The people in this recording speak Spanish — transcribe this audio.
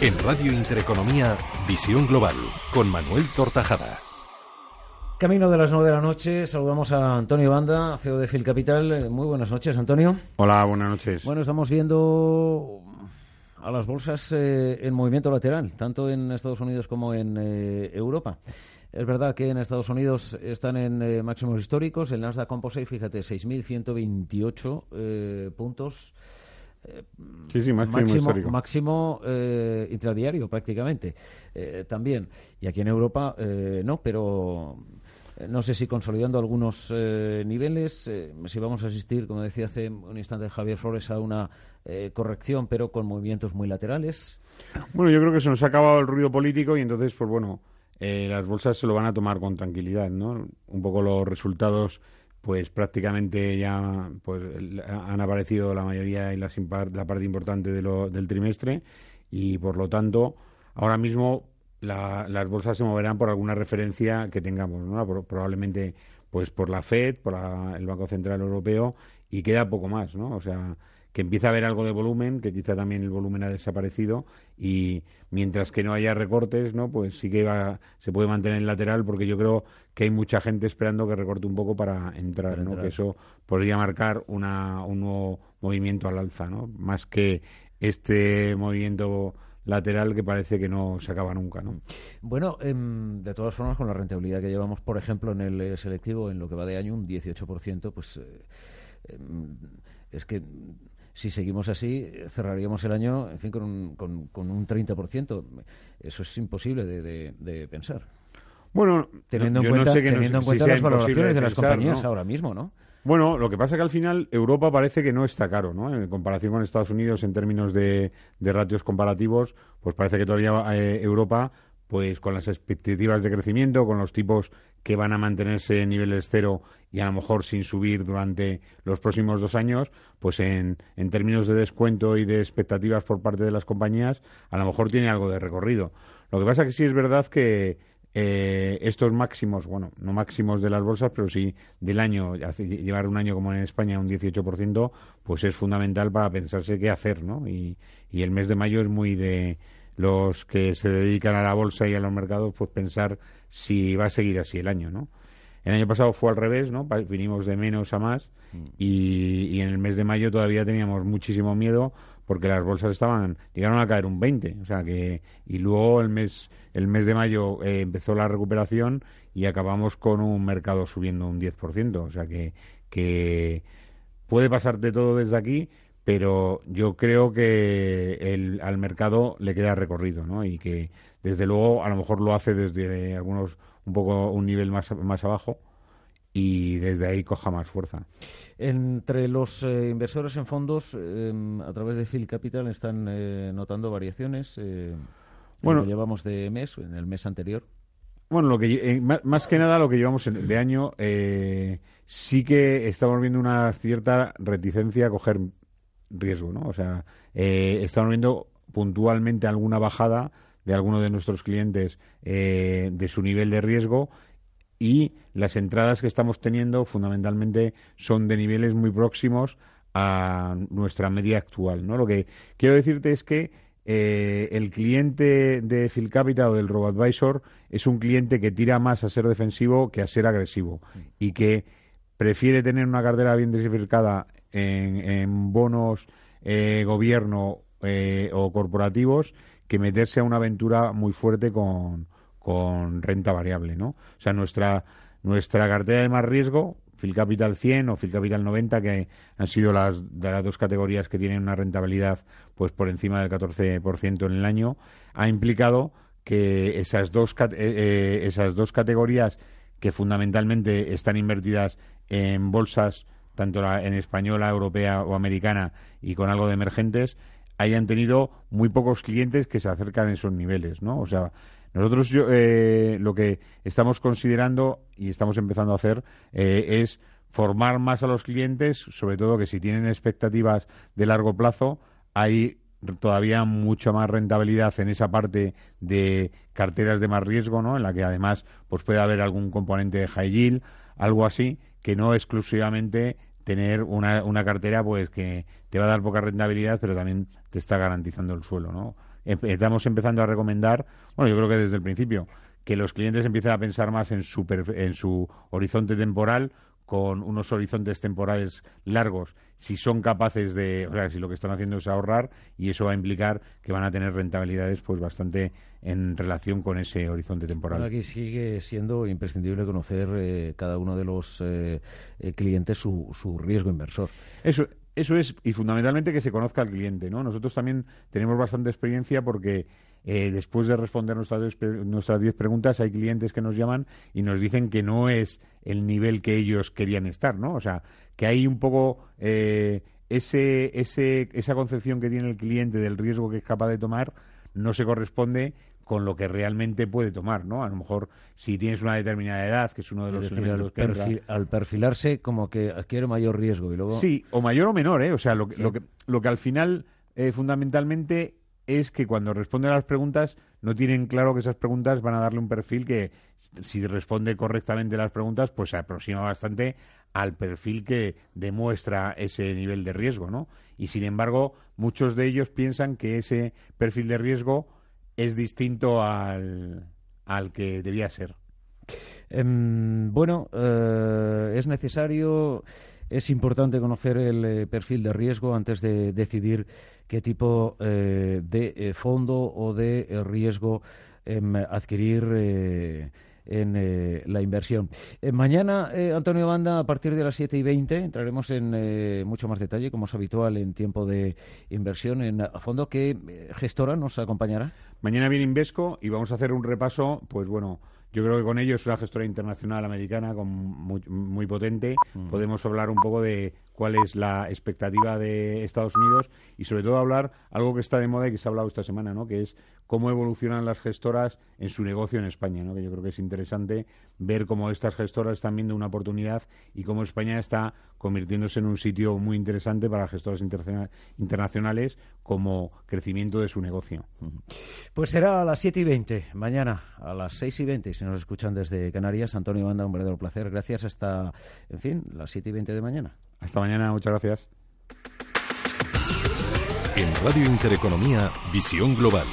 En Radio Intereconomía, Visión Global, con Manuel Tortajada. Camino de las nueve de la noche, saludamos a Antonio Banda, CEO de Phil Capital. Eh, muy buenas noches, Antonio. Hola, buenas noches. Bueno, estamos viendo a las bolsas eh, en movimiento lateral, tanto en Estados Unidos como en eh, Europa. Es verdad que en Estados Unidos están en máximos históricos. El Nasdaq Composite, fíjate, 6.128 puntos. Sí, sí, máximo, máximo, intradiario prácticamente también. Y aquí en Europa no, pero eh, no sé si consolidando algunos eh, niveles, eh, si vamos a asistir, como decía hace un instante Javier Flores, a una corrección, pero con movimientos muy laterales. Bueno, yo creo que se nos ha acabado el ruido político y entonces, pues bueno, las bolsas se lo van a tomar con tranquilidad, ¿no? Un poco los resultados, pues prácticamente ya pues han aparecido la mayoría y la, la parte importante de lo, del trimestre y por lo tanto, ahora mismo las bolsas se moverán por alguna referencia que tengamos, ¿no? probablemente pues por la Fed, por el Banco Central Europeo y queda poco más, ¿no? O sea, que empieza a haber algo de volumen, que quizá también el volumen ha desaparecido y mientras que no haya recortes, ¿no? Pues sí que va, se puede mantener en lateral porque yo creo que hay mucha gente esperando que recorte un poco para entrar, ¿no? Que eso podría marcar una, un nuevo movimiento al alza, ¿no? Más que este movimiento lateral que parece que no se acaba nunca. ¿no? Bueno, em, de todas formas, con la rentabilidad que llevamos, por ejemplo, en el eh, selectivo, en lo que va de año, un 18%, pues eh, em, es que si seguimos así, cerraríamos el año, en fin, con un, con, con un 30%. Eso es imposible de, pensar. Bueno, teniendo en cuenta, teniendo en cuenta las valoraciones de, las compañías ahora mismo, ¿no? Bueno, lo que pasa es que al final Europa parece que no está caro, ¿no? En comparación con Estados Unidos en términos de, ratios comparativos, pues parece que todavía eh, Europa, pues con las expectativas de crecimiento, con los tipos que van a mantenerse en niveles cero y a lo mejor sin subir durante los próximos dos años, pues en, en términos de descuento y de expectativas por parte de las compañías, a lo mejor tiene algo de recorrido. Lo que pasa que sí es verdad que eh, estos máximos, bueno, no máximos de las bolsas, pero sí del año, llevar un año como en España un 18%, pues es fundamental para pensarse qué hacer, ¿no? Y, y el mes de mayo es muy de los que se dedican a la bolsa y a los mercados, pues pensar si va a seguir así el año, ¿no? El año pasado fue al revés, ¿no? Vinimos de menos a más mm. y, y en el mes de mayo todavía teníamos muchísimo miedo porque las bolsas estaban llegaron a caer un 20, o sea que y luego el mes el mes de mayo eh, empezó la recuperación y acabamos con un mercado subiendo un 10%, o sea que que puede pasarte todo desde aquí, pero yo creo que el, al mercado le queda recorrido, ¿no? Y que desde luego a lo mejor lo hace desde algunos un poco un nivel más más abajo y desde ahí coja más fuerza. Entre los eh, inversores en fondos, em, a través de Phil Capital, están eh, notando variaciones. Eh, bueno, llevamos de mes, en el mes anterior. Bueno, lo que más que nada lo que llevamos de año, sí que estamos viendo una cierta reticencia a coger riesgo, ¿no? O sea, estamos viendo puntualmente alguna bajada de alguno de nuestros clientes de su nivel de riesgo y las entradas que estamos teniendo fundamentalmente son de niveles muy próximos a nuestra media actual. ¿no? Lo que quiero decirte es que eh, el cliente de Phil Capital o del RoboAdvisor es un cliente que tira más a ser defensivo que a ser agresivo y que prefiere tener una cartera bien diversificada en, bonos eh, gobierno eh, o corporativos que meterse a una aventura muy fuerte con, con renta variable, ¿no? O sea, nuestra, nuestra cartera de más riesgo, Phil Capital 100 o Phil Capital 90, que han sido las, de las dos categorías que tienen una rentabilidad pues por encima del 14% en el año, ha implicado que esas dos, eh, eh, esas dos categorías que fundamentalmente están invertidas en bolsas, tanto en española, europea o americana, y con algo de emergentes, hayan tenido muy pocos clientes que se acercan a esos niveles, ¿no? O sea, nosotros eh, lo que estamos considerando y estamos empezando a hacer eh, es formar más a los clientes, sobre todo que si tienen expectativas de largo plazo, hay todavía mucha más rentabilidad en esa parte de carteras de más riesgo, ¿no? En la que además pues puede haber algún componente de high yield, algo así, que no exclusivamente tener una, una cartera pues que te va a dar poca rentabilidad, pero también te está garantizando el suelo, ¿no? estamos empezando a recomendar, bueno, yo creo que desde el principio, que los clientes empiecen a pensar más en su, en su horizonte temporal con unos horizontes temporales largos, si son capaces de, o sea, si lo que están haciendo es ahorrar y eso va a implicar que van a tener rentabilidades pues bastante en relación con ese horizonte temporal. aquí sigue siendo imprescindible conocer eh, cada uno de los eh, eh, clientes su, su riesgo inversor. Eso, eso es, y fundamentalmente que se conozca al cliente, ¿no? Nosotros también tenemos bastante experiencia porque eh, después de responder nuestras diez preguntas, hay clientes que nos llaman y nos dicen que no es el nivel que ellos querían estar, ¿no? O sea, que hay un poco eh, ese, ese, esa concepción que tiene el cliente del riesgo que es capaz de tomar no se corresponde con lo que realmente puede tomar, ¿no? A lo mejor si tienes una determinada edad, que es uno de los elementos que al perfilarse como que adquiere mayor riesgo y luego sí o mayor o menor, ¿eh? O sea, lo que lo que, lo que al final eh, fundamentalmente es que cuando responde a las preguntas no tienen claro que esas preguntas van a darle un perfil que si responde correctamente las preguntas pues se aproxima bastante al perfil que demuestra ese nivel de riesgo, ¿no? Y sin embargo, muchos de ellos piensan que ese perfil de riesgo es distinto al, al que debía ser. Em, bueno, eh, es necesario es importante conocer el eh, perfil de riesgo antes de decidir qué tipo eh, de eh, fondo o de riesgo em, adquirir en la inversión. mañana, Antonio Banda, a partir de las 7 y 20, entraremos en mucho más detalle, como es habitual en tiempo de inversión en a fondo. ¿Qué gestora nos acompañará? Mañana viene Invesco y vamos a hacer un repaso, pues bueno, yo creo que con ellos, una gestora internacional americana con muy, potente, mm. podemos hablar un poco de cuál es la expectativa de Estados Unidos y sobre todo hablar algo que está de moda y que se ha hablado esta semana, ¿no? que es cómo evolucionan las gestoras en su negocio en España, ¿no? que yo creo que es interesante ver cómo estas gestoras están viendo una oportunidad y cómo España está convirtiéndose en un sitio muy interesante para gestoras internacionales como crecimiento de su negocio. Pues será a las 7 y 20, mañana a las 6 y 20, si nos escuchan desde Canarias. Antonio Banda, un verdadero placer. Gracias hasta, en fin, las 7 y 20 de mañana. Hasta mañana, muchas gracias. En Radio Intereconomía, Visión Global